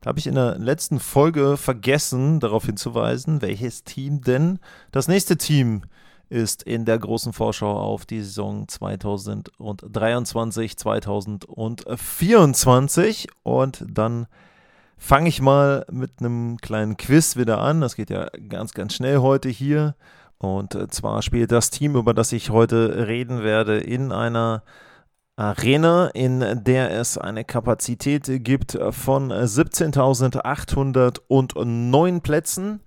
Da habe ich in der letzten Folge vergessen, darauf hinzuweisen, welches Team denn das nächste Team ist in der großen Vorschau auf die Saison 2023, 2024. Und dann fange ich mal mit einem kleinen Quiz wieder an. Das geht ja ganz, ganz schnell heute hier. Und äh, zwar spielt das Team, über das ich heute reden werde, in einer Arena, in der es eine Kapazität gibt von 17.809 Plätzen.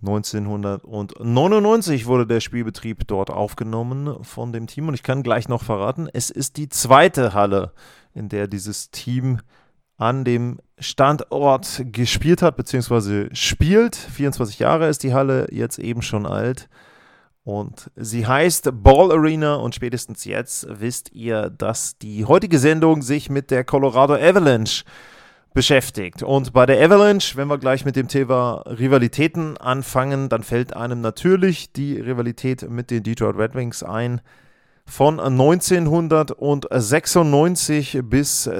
1999 wurde der Spielbetrieb dort aufgenommen von dem Team und ich kann gleich noch verraten, es ist die zweite Halle, in der dieses Team an dem Standort gespielt hat, beziehungsweise spielt. 24 Jahre ist die Halle jetzt eben schon alt. Und sie heißt Ball Arena und spätestens jetzt wisst ihr, dass die heutige Sendung sich mit der Colorado Avalanche beschäftigt. Und bei der Avalanche, wenn wir gleich mit dem Thema Rivalitäten anfangen, dann fällt einem natürlich die Rivalität mit den Detroit Red Wings ein von 1996 bis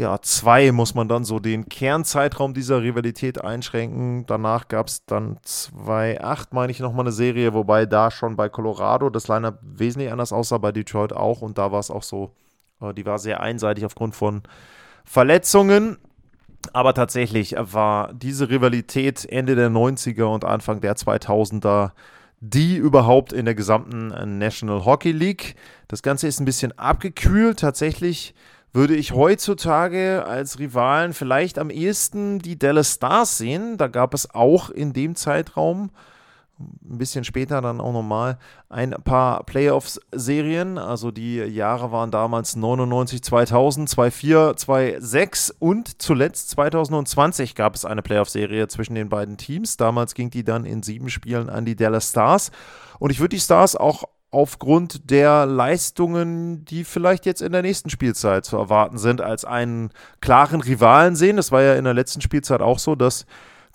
2002 muss man dann so den Kernzeitraum dieser Rivalität einschränken. Danach gab es dann 2008, meine ich, nochmal eine Serie, wobei da schon bei Colorado das Lineup wesentlich anders aussah, bei Detroit auch. Und da war es auch so, äh, die war sehr einseitig aufgrund von Verletzungen. Aber tatsächlich war diese Rivalität Ende der 90er und Anfang der 2000er die überhaupt in der gesamten National Hockey League. Das Ganze ist ein bisschen abgekühlt. Tatsächlich würde ich heutzutage als Rivalen vielleicht am ehesten die Dallas Stars sehen. Da gab es auch in dem Zeitraum ein bisschen später dann auch nochmal ein paar Playoffs-Serien. Also die Jahre waren damals 99, 2000, 2004, 2006 und zuletzt 2020 gab es eine Playoff-Serie zwischen den beiden Teams. Damals ging die dann in sieben Spielen an die Dallas Stars. Und ich würde die Stars auch aufgrund der Leistungen, die vielleicht jetzt in der nächsten Spielzeit zu erwarten sind, als einen klaren Rivalen sehen. Das war ja in der letzten Spielzeit auch so, dass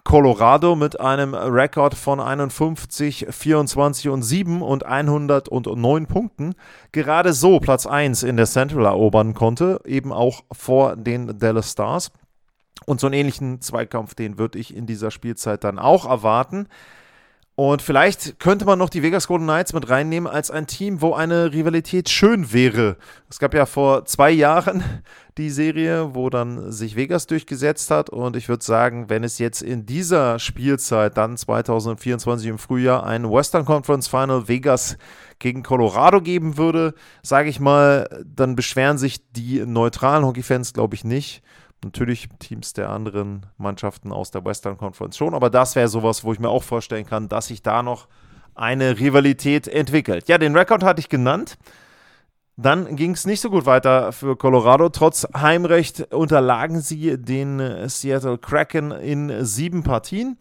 Colorado mit einem Rekord von 51, 24 und 7 und 109 Punkten gerade so Platz 1 in der Central erobern konnte, eben auch vor den Dallas Stars. Und so einen ähnlichen Zweikampf, den würde ich in dieser Spielzeit dann auch erwarten. Und vielleicht könnte man noch die Vegas Golden Knights mit reinnehmen als ein Team, wo eine Rivalität schön wäre. Es gab ja vor zwei Jahren die Serie, wo dann sich Vegas durchgesetzt hat. Und ich würde sagen, wenn es jetzt in dieser Spielzeit, dann 2024 im Frühjahr, ein Western Conference Final Vegas gegen Colorado geben würde, sage ich mal, dann beschweren sich die neutralen Hockeyfans, glaube ich, nicht. Natürlich Teams der anderen Mannschaften aus der Western Conference schon, aber das wäre sowas, wo ich mir auch vorstellen kann, dass sich da noch eine Rivalität entwickelt. Ja, den Rekord hatte ich genannt. Dann ging es nicht so gut weiter für Colorado. Trotz Heimrecht unterlagen sie den Seattle Kraken in sieben Partien.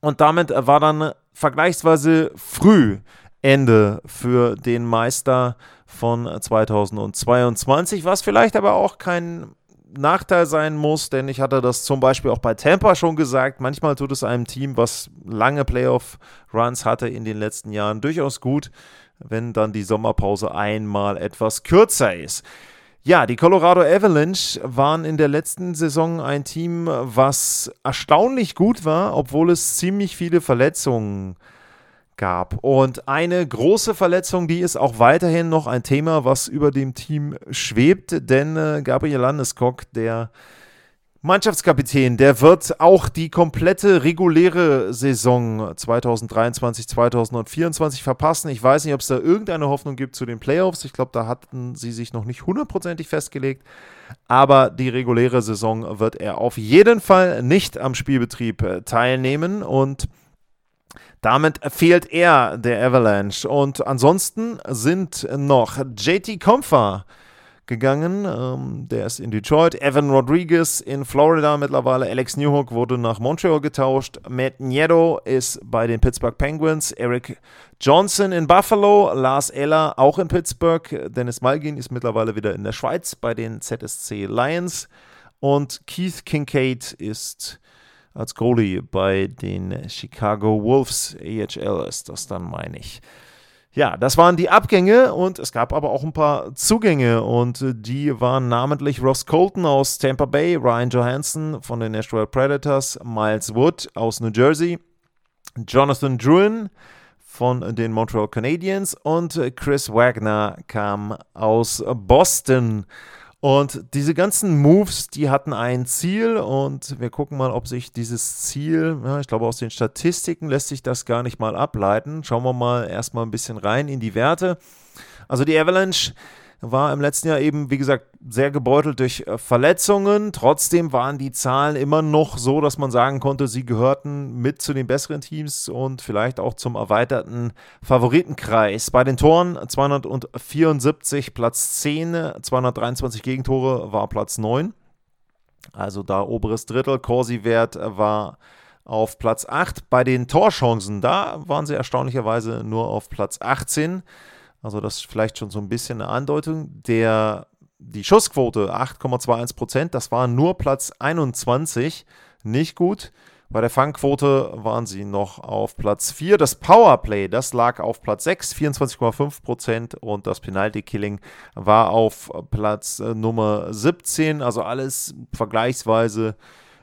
Und damit war dann vergleichsweise früh Ende für den Meister von 2022, was vielleicht aber auch kein Nachteil sein muss, denn ich hatte das zum Beispiel auch bei Tampa schon gesagt. Manchmal tut es einem Team, was lange Playoff-Runs hatte in den letzten Jahren, durchaus gut, wenn dann die Sommerpause einmal etwas kürzer ist. Ja, die Colorado Avalanche waren in der letzten Saison ein Team, was erstaunlich gut war, obwohl es ziemlich viele Verletzungen gab gab. Und eine große Verletzung, die ist auch weiterhin noch ein Thema, was über dem Team schwebt, denn äh, Gabriel Landeskog, der Mannschaftskapitän, der wird auch die komplette reguläre Saison 2023, 2024 verpassen. Ich weiß nicht, ob es da irgendeine Hoffnung gibt zu den Playoffs. Ich glaube, da hatten sie sich noch nicht hundertprozentig festgelegt. Aber die reguläre Saison wird er auf jeden Fall nicht am Spielbetrieb äh, teilnehmen. Und damit fehlt er der Avalanche. Und ansonsten sind noch JT Comfer gegangen. Ähm, der ist in Detroit. Evan Rodriguez in Florida mittlerweile. Alex Newhook wurde nach Montreal getauscht. Matt Nieto ist bei den Pittsburgh Penguins. Eric Johnson in Buffalo. Lars Eller auch in Pittsburgh. Dennis Malgin ist mittlerweile wieder in der Schweiz bei den ZSC Lions. Und Keith Kincaid ist als Goalie bei den Chicago Wolves. AHL ist das dann, meine ich. Ja, das waren die Abgänge und es gab aber auch ein paar Zugänge und die waren namentlich Ross Colton aus Tampa Bay, Ryan Johansson von den Nashville Predators, Miles Wood aus New Jersey, Jonathan Druin von den Montreal Canadiens und Chris Wagner kam aus Boston. Und diese ganzen Moves, die hatten ein Ziel und wir gucken mal, ob sich dieses Ziel, ja, ich glaube aus den Statistiken lässt sich das gar nicht mal ableiten. Schauen wir mal erstmal ein bisschen rein in die Werte. Also die Avalanche war im letzten Jahr eben, wie gesagt, sehr gebeutelt durch äh, Verletzungen. Trotzdem waren die Zahlen immer noch so, dass man sagen konnte, sie gehörten mit zu den besseren Teams und vielleicht auch zum erweiterten Favoritenkreis. Bei den Toren 274 Platz 10, 223 Gegentore war Platz 9. Also da oberes Drittel. Corsi-Wert war auf Platz 8. Bei den Torchancen, da waren sie erstaunlicherweise nur auf Platz 18. Also das ist vielleicht schon so ein bisschen eine Andeutung. Der, die Schussquote 8,21 Prozent, das war nur Platz 21, nicht gut. Bei der Fangquote waren sie noch auf Platz 4. Das Powerplay, das lag auf Platz 6, 24,5 Prozent. Und das Penalty Killing war auf Platz äh, Nummer 17. Also alles vergleichsweise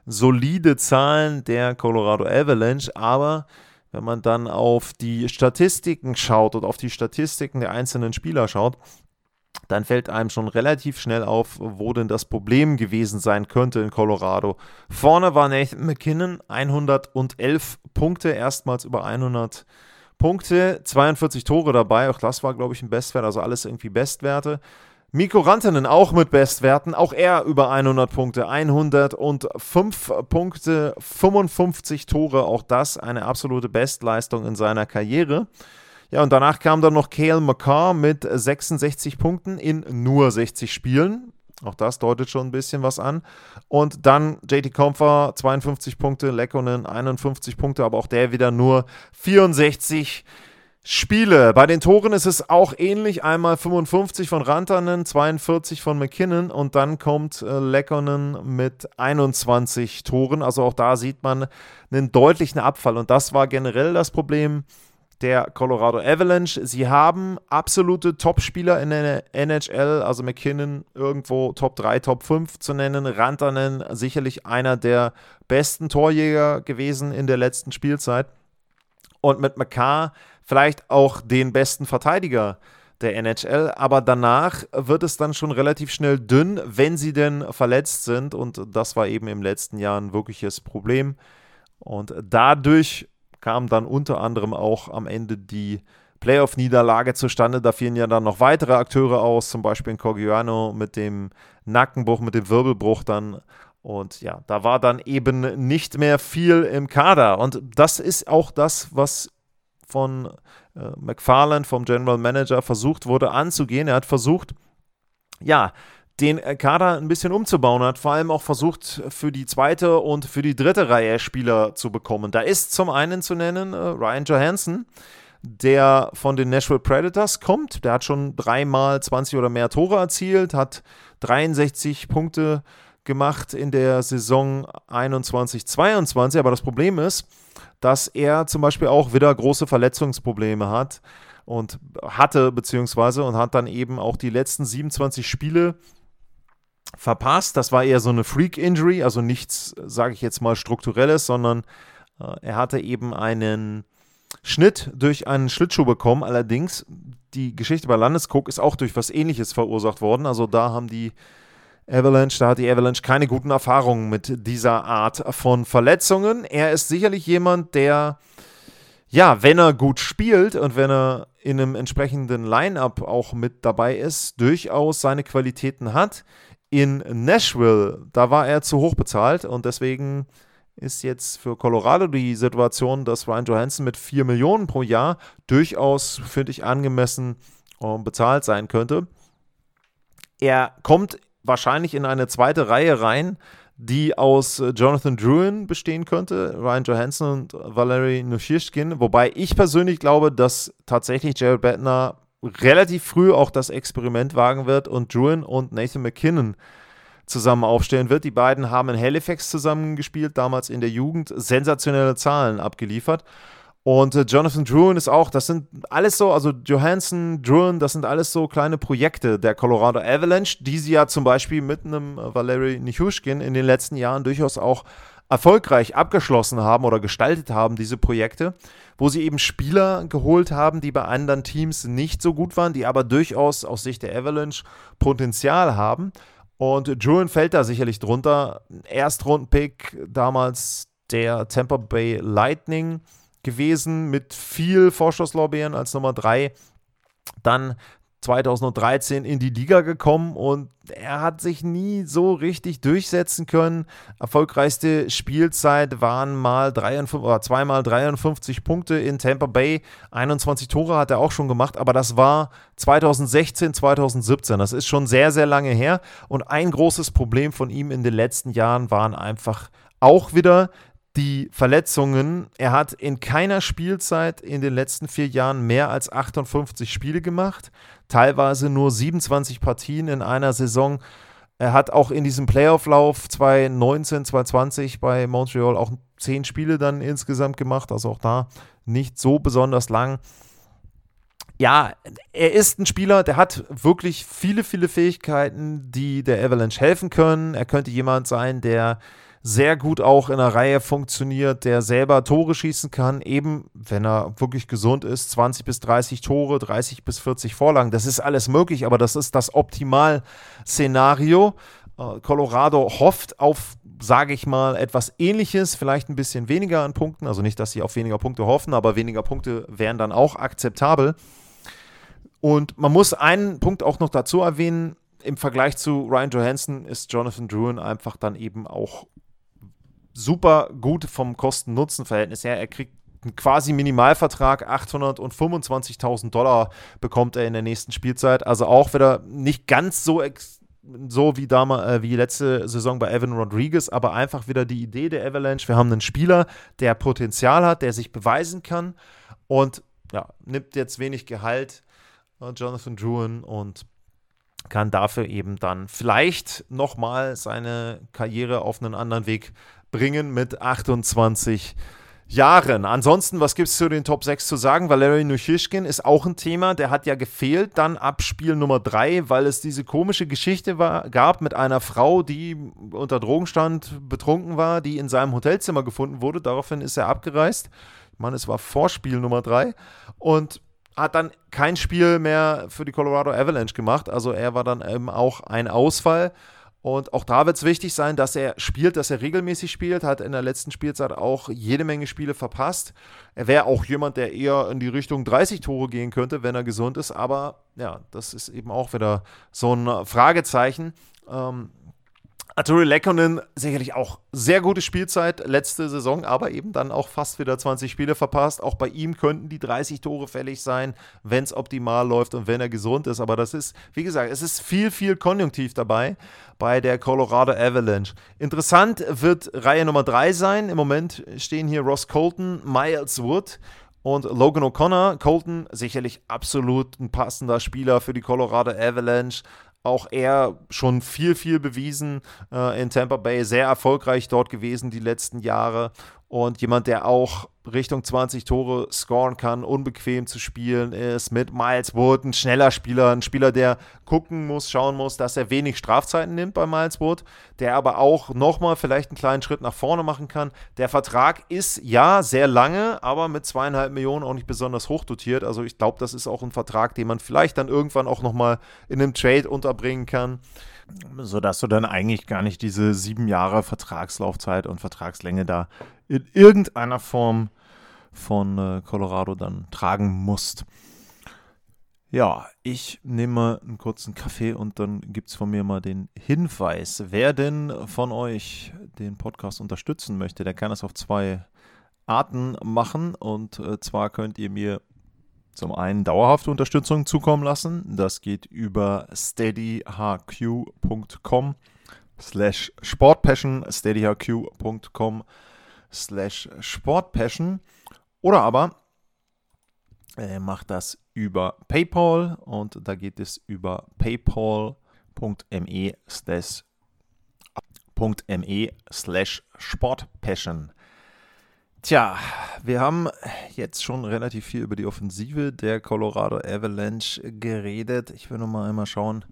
solide Zahlen der Colorado Avalanche. Aber wenn man dann auf die Statistiken schaut und auf die Statistiken der einzelnen Spieler schaut, dann fällt einem schon relativ schnell auf, wo denn das Problem gewesen sein könnte in Colorado. Vorne war Nathan McKinnon, 111 Punkte, erstmals über 100 Punkte, 42 Tore dabei, auch das war, glaube ich, ein Bestwert, also alles irgendwie Bestwerte. Mikko Rantanen auch mit Bestwerten, auch er über 100 Punkte, 105 Punkte, 55 Tore, auch das eine absolute Bestleistung in seiner Karriere. Ja, und danach kam dann noch Cale McCarr mit 66 Punkten in nur 60 Spielen. Auch das deutet schon ein bisschen was an. Und dann JT Comfer 52 Punkte, Lekkonen 51 Punkte, aber auch der wieder nur 64 Punkte. Spiele. Bei den Toren ist es auch ähnlich. Einmal 55 von Rantanen, 42 von McKinnon und dann kommt äh, Leckonen mit 21 Toren. Also auch da sieht man einen deutlichen Abfall. Und das war generell das Problem der Colorado Avalanche. Sie haben absolute Top-Spieler in der NHL, also McKinnon irgendwo Top 3, Top 5 zu nennen. Rantanen sicherlich einer der besten Torjäger gewesen in der letzten Spielzeit. Und mit McCarr vielleicht auch den besten Verteidiger der NHL, aber danach wird es dann schon relativ schnell dünn, wenn sie denn verletzt sind und das war eben im letzten Jahr ein wirkliches Problem und dadurch kam dann unter anderem auch am Ende die Playoff-Niederlage zustande. Da fielen ja dann noch weitere Akteure aus, zum Beispiel in Cogiano mit dem Nackenbruch, mit dem Wirbelbruch dann. Und ja, da war dann eben nicht mehr viel im Kader. Und das ist auch das, was von äh, McFarland, vom General Manager, versucht wurde anzugehen. Er hat versucht, ja, den Kader ein bisschen umzubauen, hat vor allem auch versucht, für die zweite und für die dritte Reihe Spieler zu bekommen. Da ist zum einen zu nennen äh, Ryan Johansson, der von den Nashville Predators kommt. Der hat schon dreimal 20 oder mehr Tore erzielt, hat 63 Punkte gemacht in der Saison 21-22. Aber das Problem ist, dass er zum Beispiel auch wieder große Verletzungsprobleme hat und hatte, beziehungsweise und hat dann eben auch die letzten 27 Spiele verpasst. Das war eher so eine Freak-Injury, also nichts, sage ich jetzt mal, strukturelles, sondern äh, er hatte eben einen Schnitt durch einen Schlittschuh bekommen. Allerdings, die Geschichte bei Landescook ist auch durch was ähnliches verursacht worden. Also da haben die Avalanche, da hat die Avalanche keine guten Erfahrungen mit dieser Art von Verletzungen. Er ist sicherlich jemand, der, ja, wenn er gut spielt und wenn er in einem entsprechenden Line-up auch mit dabei ist, durchaus seine Qualitäten hat. In Nashville, da war er zu hoch bezahlt und deswegen ist jetzt für Colorado die Situation, dass Ryan Johansson mit 4 Millionen pro Jahr durchaus, finde ich, angemessen äh, bezahlt sein könnte. er kommt wahrscheinlich in eine zweite Reihe rein, die aus äh, Jonathan Druin bestehen könnte, Ryan Johansson und Valery Nushishkin. Wobei ich persönlich glaube, dass tatsächlich Jared Bettner relativ früh auch das Experiment wagen wird und Druin und Nathan McKinnon zusammen aufstellen wird. Die beiden haben in Halifax zusammen gespielt, damals in der Jugend, sensationelle Zahlen abgeliefert. Und äh, Jonathan Druin ist auch, das sind alles so, also Johansson, Druin, das sind alles so kleine Projekte der Colorado Avalanche, die sie ja zum Beispiel mit einem äh, Valery Nichushkin in den letzten Jahren durchaus auch erfolgreich abgeschlossen haben oder gestaltet haben, diese Projekte, wo sie eben Spieler geholt haben, die bei anderen Teams nicht so gut waren, die aber durchaus aus Sicht der Avalanche Potenzial haben. Und Druin fällt da sicherlich drunter. Erstrundenpick damals der Tampa Bay Lightning gewesen mit viel Vorschusslorbeeren als Nummer 3. Dann 2013 in die Liga gekommen und er hat sich nie so richtig durchsetzen können. Erfolgreichste Spielzeit waren mal 53, oder zweimal 53 Punkte in Tampa Bay. 21 Tore hat er auch schon gemacht, aber das war 2016, 2017. Das ist schon sehr, sehr lange her. Und ein großes Problem von ihm in den letzten Jahren waren einfach auch wieder die Verletzungen. Er hat in keiner Spielzeit in den letzten vier Jahren mehr als 58 Spiele gemacht, teilweise nur 27 Partien in einer Saison. Er hat auch in diesem Playoff-Lauf 2019, 2020 bei Montreal auch zehn Spiele dann insgesamt gemacht, also auch da nicht so besonders lang. Ja, er ist ein Spieler, der hat wirklich viele, viele Fähigkeiten, die der Avalanche helfen können. Er könnte jemand sein, der sehr gut auch in der Reihe funktioniert, der selber Tore schießen kann, eben wenn er wirklich gesund ist, 20 bis 30 Tore, 30 bis 40 Vorlagen. Das ist alles möglich, aber das ist das Optimal-Szenario. Äh, Colorado hofft auf, sage ich mal, etwas Ähnliches, vielleicht ein bisschen weniger an Punkten. Also nicht, dass sie auf weniger Punkte hoffen, aber weniger Punkte wären dann auch akzeptabel. Und man muss einen Punkt auch noch dazu erwähnen. Im Vergleich zu Ryan Johansson ist Jonathan Druin einfach dann eben auch super gut vom Kosten-Nutzen-Verhältnis her. Er kriegt einen quasi Minimalvertrag, 825.000 Dollar bekommt er in der nächsten Spielzeit. Also auch wieder nicht ganz so so wie damals, äh, wie letzte Saison bei Evan Rodriguez, aber einfach wieder die Idee der Avalanche. Wir haben einen Spieler, der Potenzial hat, der sich beweisen kann und ja, nimmt jetzt wenig Gehalt, äh, Jonathan Druin, und kann dafür eben dann vielleicht nochmal seine Karriere auf einen anderen Weg bringen mit 28 Jahren. Ansonsten, was gibt es zu den Top 6 zu sagen? Valery Nushishkin ist auch ein Thema, der hat ja gefehlt, dann ab Spiel Nummer 3, weil es diese komische Geschichte war, gab mit einer Frau, die unter Drogenstand betrunken war, die in seinem Hotelzimmer gefunden wurde. Daraufhin ist er abgereist. Ich meine, es war vor Spiel Nummer 3 und hat dann kein Spiel mehr für die Colorado Avalanche gemacht. Also er war dann eben auch ein Ausfall. Und auch da wird es wichtig sein, dass er spielt, dass er regelmäßig spielt, hat in der letzten Spielzeit auch jede Menge Spiele verpasst. Er wäre auch jemand, der eher in die Richtung 30 Tore gehen könnte, wenn er gesund ist. Aber ja, das ist eben auch wieder so ein Fragezeichen. Ähm, Arturi Lekkonen sicherlich auch sehr gute Spielzeit letzte Saison, aber eben dann auch fast wieder 20 Spiele verpasst. Auch bei ihm könnten die 30 Tore fällig sein, wenn es optimal läuft und wenn er gesund ist. Aber das ist, wie gesagt, es ist viel, viel Konjunktiv dabei bei der Colorado Avalanche. Interessant wird Reihe Nummer 3 sein. Im Moment stehen hier Ross Colton, Miles Wood und Logan O'Connor. Colton sicherlich absolut ein passender Spieler für die Colorado Avalanche auch er schon viel, viel bewiesen äh, in Tampa Bay, sehr erfolgreich dort gewesen die letzten Jahre und jemand, der auch Richtung 20 Tore scoren kann, unbequem zu spielen ist, mit Miles Wood, ein schneller Spieler, ein Spieler, der gucken muss, schauen muss, dass er wenig Strafzeiten nimmt bei Miles Wood, der aber auch nochmal vielleicht einen kleinen Schritt nach vorne machen kann. Der Vertrag ist ja sehr lange, aber mit zweieinhalb Millionen auch nicht besonders hoch dotiert. Also ich glaube, das ist auch ein Vertrag, den man vielleicht dann irgendwann auch nochmal in einem Trade unterbringen kann sodass du dann eigentlich gar nicht diese sieben Jahre Vertragslaufzeit und Vertragslänge da in irgendeiner Form von äh, Colorado dann tragen musst. Ja, ich nehme mal einen kurzen Kaffee und dann gibt es von mir mal den Hinweis. Wer denn von euch den Podcast unterstützen möchte, der kann das auf zwei Arten machen. Und äh, zwar könnt ihr mir zum einen dauerhafte Unterstützung zukommen lassen. Das geht über steadyhq.com slash sportpassion, steadyhq.com sportpassion. Oder aber äh, macht das über PayPal und da geht es über paypal.me slash me slash sportpassion. Tja, wir haben jetzt schon relativ viel über die Offensive der Colorado Avalanche geredet. Ich will noch mal einmal schauen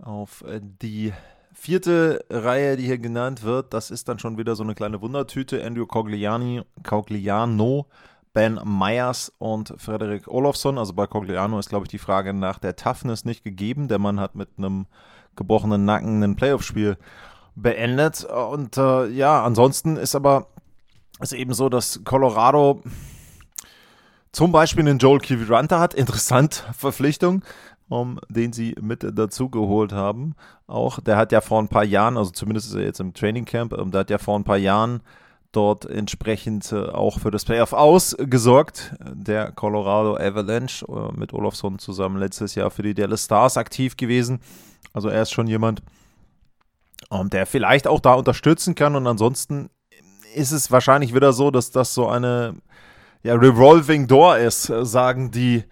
auf die vierte Reihe, die hier genannt wird. Das ist dann schon wieder so eine kleine Wundertüte. Andrew Cogliani, Cogliano, Ben Myers und Frederik Olofsson. Also bei Cogliano ist, glaube ich, die Frage nach der Toughness nicht gegeben. Der Mann hat mit einem gebrochenen Nacken ein Playoff-Spiel beendet. Und äh, ja, ansonsten ist aber ist eben so, dass Colorado zum Beispiel einen Joel Kiviranta hat. Interessant, Verpflichtung, um, den sie mit dazu geholt haben. Auch der hat ja vor ein paar Jahren, also zumindest ist er jetzt im Training Camp, um, der hat ja vor ein paar Jahren dort entsprechend äh, auch für das Playoff ausgesorgt. Der Colorado Avalanche äh, mit Olofsson zusammen letztes Jahr für die Dallas Stars aktiv gewesen. Also er ist schon jemand, um, der vielleicht auch da unterstützen kann und ansonsten ist es wahrscheinlich wieder so, dass das so eine ja, Revolving Door ist, sagen die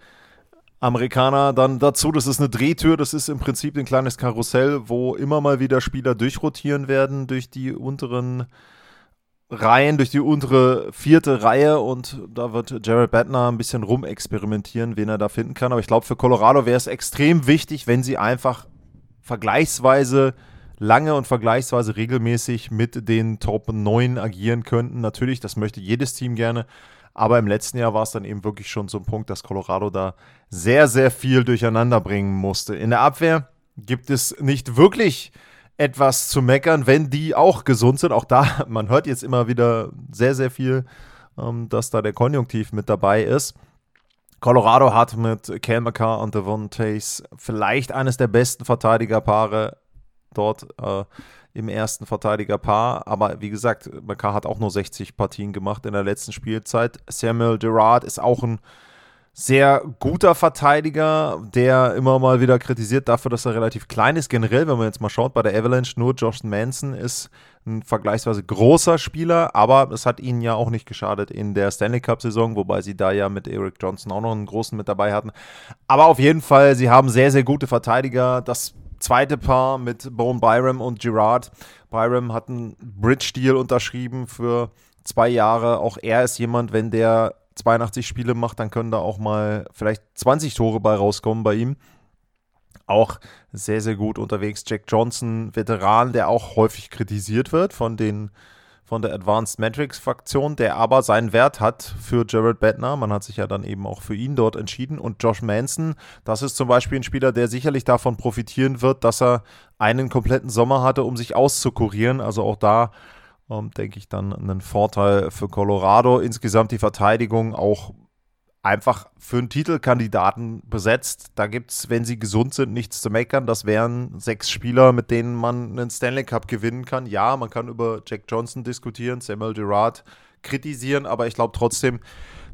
Amerikaner dann dazu. Das ist eine Drehtür, das ist im Prinzip ein kleines Karussell, wo immer mal wieder Spieler durchrotieren werden durch die unteren Reihen, durch die untere vierte Reihe und da wird Jared Bettner ein bisschen rumexperimentieren, wen er da finden kann. Aber ich glaube, für Colorado wäre es extrem wichtig, wenn sie einfach vergleichsweise lange und vergleichsweise regelmäßig mit den Top 9 agieren könnten. Natürlich, das möchte jedes Team gerne. Aber im letzten Jahr war es dann eben wirklich schon so ein Punkt, dass Colorado da sehr, sehr viel durcheinander bringen musste. In der Abwehr gibt es nicht wirklich etwas zu meckern, wenn die auch gesund sind. Auch da, man hört jetzt immer wieder sehr, sehr viel, ähm, dass da der Konjunktiv mit dabei ist. Colorado hat mit Cal McCarr und Devon Tays vielleicht eines der besten Verteidigerpaare dort äh, im ersten Verteidigerpaar. Aber wie gesagt, McCarr hat auch nur 60 Partien gemacht in der letzten Spielzeit. Samuel Gerard ist auch ein sehr guter Verteidiger, der immer mal wieder kritisiert dafür, dass er relativ klein ist. Generell, wenn man jetzt mal schaut, bei der Avalanche nur Josh Manson ist ein vergleichsweise großer Spieler, aber es hat ihnen ja auch nicht geschadet in der Stanley Cup-Saison, wobei sie da ja mit Eric Johnson auch noch einen großen mit dabei hatten. Aber auf jeden Fall, sie haben sehr, sehr gute Verteidiger. Das zweite Paar mit Bone Byram und Gerard. Byram hat einen Bridge-Deal unterschrieben für zwei Jahre. Auch er ist jemand, wenn der 82 Spiele macht, dann können da auch mal vielleicht 20 Tore bei rauskommen bei ihm. Auch sehr, sehr gut unterwegs. Jack Johnson, Veteran, der auch häufig kritisiert wird von den von der Advanced Metrics Fraktion, der aber seinen Wert hat für Jared Bettner. Man hat sich ja dann eben auch für ihn dort entschieden. Und Josh Manson, das ist zum Beispiel ein Spieler, der sicherlich davon profitieren wird, dass er einen kompletten Sommer hatte, um sich auszukurieren. Also auch da ähm, denke ich dann einen Vorteil für Colorado. Insgesamt die Verteidigung auch einfach für einen Titelkandidaten besetzt. Da gibt es, wenn sie gesund sind, nichts zu meckern. Das wären sechs Spieler, mit denen man einen Stanley Cup gewinnen kann. Ja, man kann über Jack Johnson diskutieren, Samuel Gerard kritisieren, aber ich glaube trotzdem,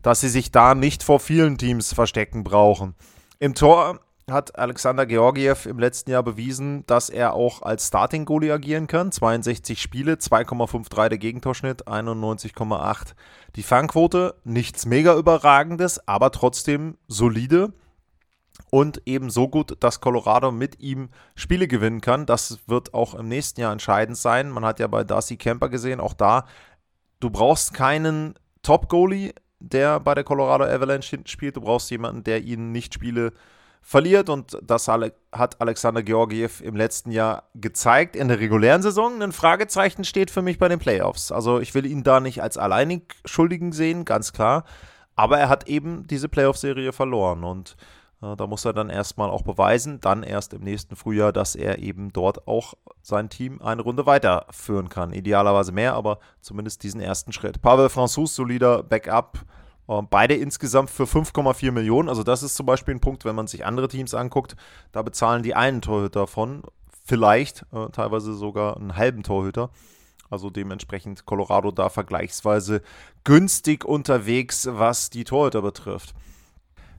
dass sie sich da nicht vor vielen Teams verstecken brauchen. Im Tor hat Alexander Georgiev im letzten Jahr bewiesen, dass er auch als Starting-Goalie agieren kann. 62 Spiele, 2,53 der Gegentorschnitt, 91,8 die Fangquote. Nichts mega überragendes, aber trotzdem solide und eben so gut, dass Colorado mit ihm Spiele gewinnen kann. Das wird auch im nächsten Jahr entscheidend sein. Man hat ja bei Darcy Kemper gesehen, auch da, du brauchst keinen Top-Goalie, der bei der Colorado Avalanche spielt. Du brauchst jemanden, der ihnen nicht Spiele verliert und das hat Alexander Georgiev im letzten Jahr gezeigt. In der regulären Saison ein Fragezeichen steht für mich bei den Playoffs. Also ich will ihn da nicht als alleinig Schuldigen sehen, ganz klar. Aber er hat eben diese Playoff-Serie verloren und äh, da muss er dann erstmal auch beweisen, dann erst im nächsten Frühjahr, dass er eben dort auch sein Team eine Runde weiterführen kann. Idealerweise mehr, aber zumindest diesen ersten Schritt. Pavel François, solider Backup beide insgesamt für 5,4 Millionen. Also das ist zum Beispiel ein Punkt, wenn man sich andere Teams anguckt, da bezahlen die einen Torhüter von, vielleicht äh, teilweise sogar einen halben Torhüter. Also dementsprechend Colorado da vergleichsweise günstig unterwegs, was die Torhüter betrifft.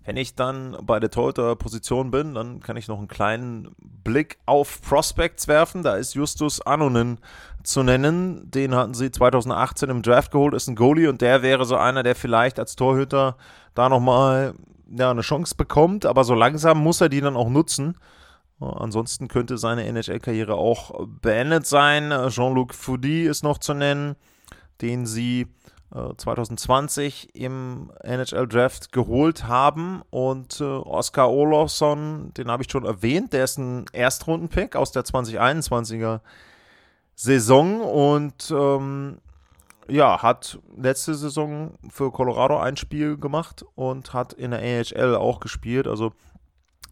Wenn ich dann bei der Torhüter-Position bin, dann kann ich noch einen kleinen Blick auf Prospects werfen. Da ist Justus Anonen zu nennen. Den hatten sie 2018 im Draft geholt, ist ein Goalie und der wäre so einer, der vielleicht als Torhüter da nochmal ja, eine Chance bekommt, aber so langsam muss er die dann auch nutzen. Ansonsten könnte seine NHL-Karriere auch beendet sein. Jean-Luc Foudy ist noch zu nennen, den sie 2020 äh, im NHL Draft geholt haben. Und äh, Oscar Olofsson, den habe ich schon erwähnt, der ist ein Erstrunden-Pick aus der 2021er Saison und ähm, ja, hat letzte Saison für Colorado ein Spiel gemacht und hat in der AHL auch gespielt. Also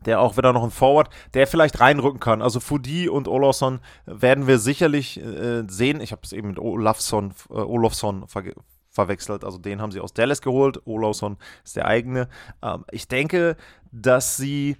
der auch wieder noch ein Forward, der vielleicht reinrücken kann. Also Fudi und Olofsson werden wir sicherlich äh, sehen. Ich habe es eben mit Olafsson, äh, Olofsson ver verwechselt. Also den haben sie aus Dallas geholt. Olofsson ist der eigene. Ähm, ich denke, dass sie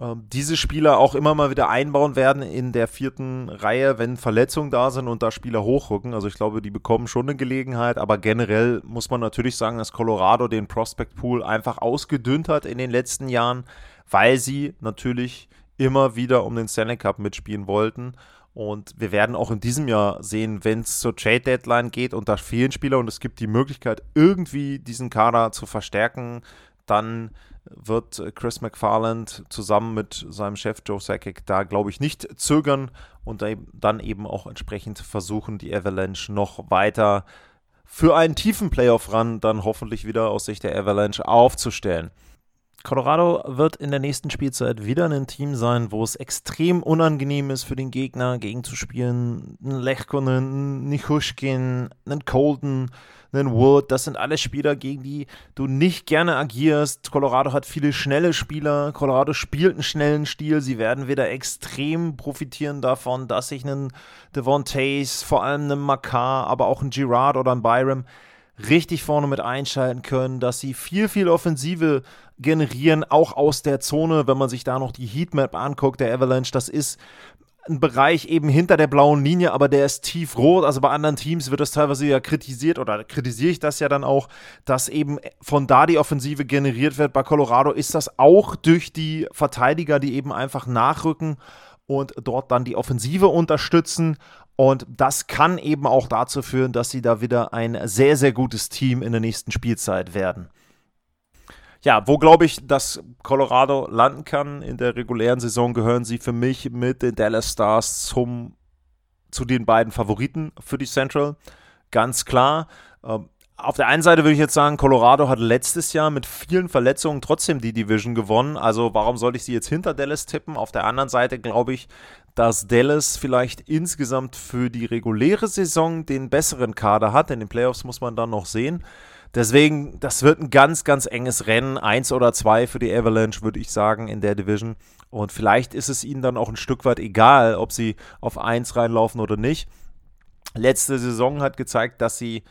ähm, diese Spieler auch immer mal wieder einbauen werden in der vierten Reihe, wenn Verletzungen da sind und da Spieler hochrücken. Also ich glaube, die bekommen schon eine Gelegenheit, aber generell muss man natürlich sagen, dass Colorado den Prospect Pool einfach ausgedünnt hat in den letzten Jahren, weil sie natürlich immer wieder um den Stanley Cup mitspielen wollten. Und wir werden auch in diesem Jahr sehen, wenn es zur Trade Deadline geht und da fehlen Spieler und es gibt die Möglichkeit, irgendwie diesen Kader zu verstärken, dann wird Chris McFarland zusammen mit seinem Chef Joe Sakic da, glaube ich, nicht zögern und dann eben auch entsprechend versuchen, die Avalanche noch weiter für einen tiefen Playoff-Run dann hoffentlich wieder aus Sicht der Avalanche aufzustellen. Colorado wird in der nächsten Spielzeit wieder ein Team sein, wo es extrem unangenehm ist für den Gegner gegenzuspielen. Ein Lechkonen, ein Nichushkin, ein Colton, einen Wood, das sind alle Spieler, gegen die du nicht gerne agierst. Colorado hat viele schnelle Spieler. Colorado spielt einen schnellen Stil. Sie werden wieder extrem profitieren davon, dass sich ein Devon Tays, vor allem ein Makar, aber auch ein Girard oder ein Byram richtig vorne mit einschalten können, dass sie viel, viel Offensive generieren, auch aus der Zone, wenn man sich da noch die Heatmap anguckt, der Avalanche, das ist ein Bereich eben hinter der blauen Linie, aber der ist tiefrot. Also bei anderen Teams wird das teilweise ja kritisiert oder kritisiere ich das ja dann auch, dass eben von da die Offensive generiert wird. Bei Colorado ist das auch durch die Verteidiger, die eben einfach nachrücken und dort dann die Offensive unterstützen. Und das kann eben auch dazu führen, dass sie da wieder ein sehr, sehr gutes Team in der nächsten Spielzeit werden ja, wo glaube ich, dass Colorado landen kann in der regulären Saison, gehören sie für mich mit den Dallas Stars zum, zu den beiden Favoriten für die Central. Ganz klar. Ähm, auf der einen Seite würde ich jetzt sagen, Colorado hat letztes Jahr mit vielen Verletzungen trotzdem die Division gewonnen. Also warum sollte ich sie jetzt hinter Dallas tippen? Auf der anderen Seite glaube ich, dass Dallas vielleicht insgesamt für die reguläre Saison den besseren Kader hat. In den Playoffs muss man dann noch sehen. Deswegen, das wird ein ganz, ganz enges Rennen. Eins oder zwei für die Avalanche, würde ich sagen, in der Division. Und vielleicht ist es ihnen dann auch ein Stück weit egal, ob sie auf eins reinlaufen oder nicht. Letzte Saison hat gezeigt, dass sie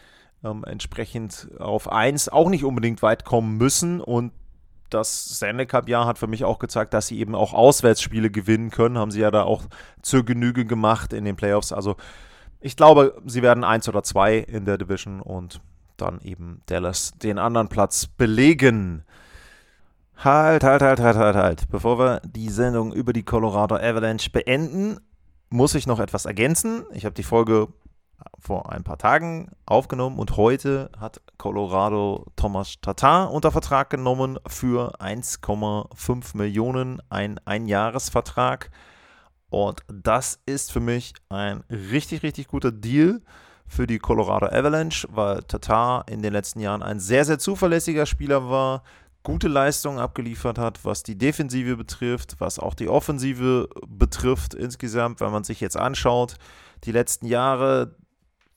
ähm, entsprechend auf eins auch nicht unbedingt weit kommen müssen. Und das Stanley Cup-Jahr hat für mich auch gezeigt, dass sie eben auch Auswärtsspiele gewinnen können. Haben sie ja da auch zur Genüge gemacht in den Playoffs. Also ich glaube, sie werden eins oder zwei in der Division und dann eben Dallas den anderen Platz belegen. Halt, halt, halt, halt, halt, halt. Bevor wir die Sendung über die Colorado Avalanche beenden, muss ich noch etwas ergänzen. Ich habe die Folge vor ein paar Tagen aufgenommen und heute hat Colorado Thomas Tatar unter Vertrag genommen für 1,5 Millionen, ein Einjahresvertrag. Und das ist für mich ein richtig, richtig guter Deal für die Colorado Avalanche, weil Tatar in den letzten Jahren ein sehr, sehr zuverlässiger Spieler war, gute Leistungen abgeliefert hat, was die Defensive betrifft, was auch die Offensive betrifft insgesamt, wenn man sich jetzt anschaut, die letzten Jahre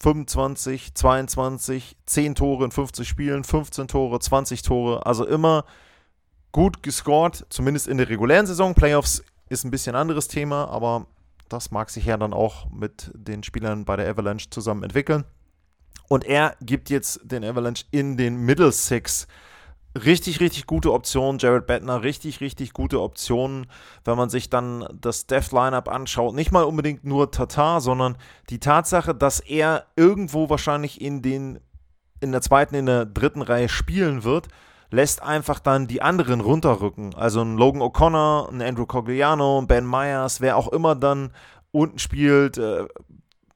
25, 22, 10 Tore in 50 Spielen, 15 Tore, 20 Tore, also immer gut gescored, zumindest in der regulären Saison. Playoffs ist ein bisschen anderes Thema, aber das mag sich ja dann auch mit den Spielern bei der Avalanche zusammen entwickeln. Und er gibt jetzt den Avalanche in den Middle Six richtig, richtig gute Optionen. Jared Bettner, richtig, richtig gute Optionen, wenn man sich dann das Death Lineup anschaut. Nicht mal unbedingt nur Tatar, sondern die Tatsache, dass er irgendwo wahrscheinlich in den in der zweiten, in der dritten Reihe spielen wird, lässt einfach dann die anderen runterrücken. Also ein Logan O'Connor, ein Andrew Cogliano, ein Ben Myers, wer auch immer dann unten spielt, äh,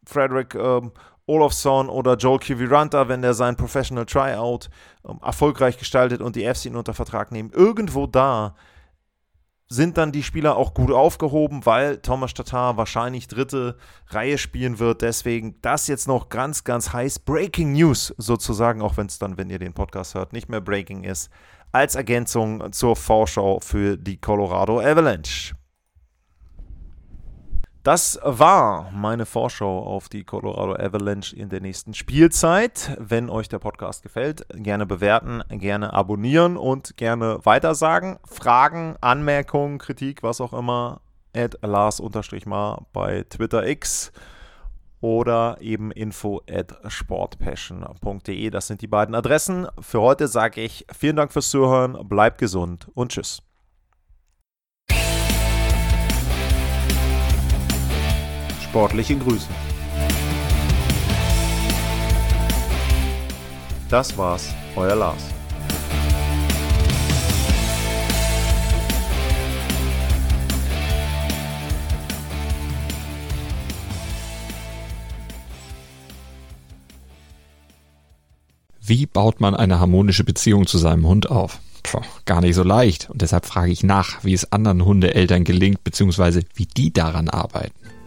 Frederick äh, Olofsson oder Joel Kiviranta, wenn der sein Professional Tryout ähm, erfolgreich gestaltet und die Fs ihn unter Vertrag nehmen. Irgendwo da sind dann die Spieler auch gut aufgehoben, weil Thomas Tatar wahrscheinlich dritte Reihe spielen wird. Deswegen das jetzt noch ganz, ganz heiß. Breaking News sozusagen, auch wenn es dann, wenn ihr den Podcast hört, nicht mehr Breaking ist, als Ergänzung zur Vorschau für die Colorado Avalanche. Das war meine Vorschau auf die Colorado Avalanche in der nächsten Spielzeit. Wenn euch der Podcast gefällt, gerne bewerten, gerne abonnieren und gerne weitersagen. Fragen, Anmerkungen, Kritik, was auch immer, at Lars-Mar bei Twitter X oder eben info at sportpassion.de. Das sind die beiden Adressen. Für heute sage ich vielen Dank fürs Zuhören, bleibt gesund und tschüss. Sportliche Grüße. Das war's, euer Lars. Wie baut man eine harmonische Beziehung zu seinem Hund auf? Puh, gar nicht so leicht. Und deshalb frage ich nach, wie es anderen Hundeeltern gelingt, beziehungsweise wie die daran arbeiten.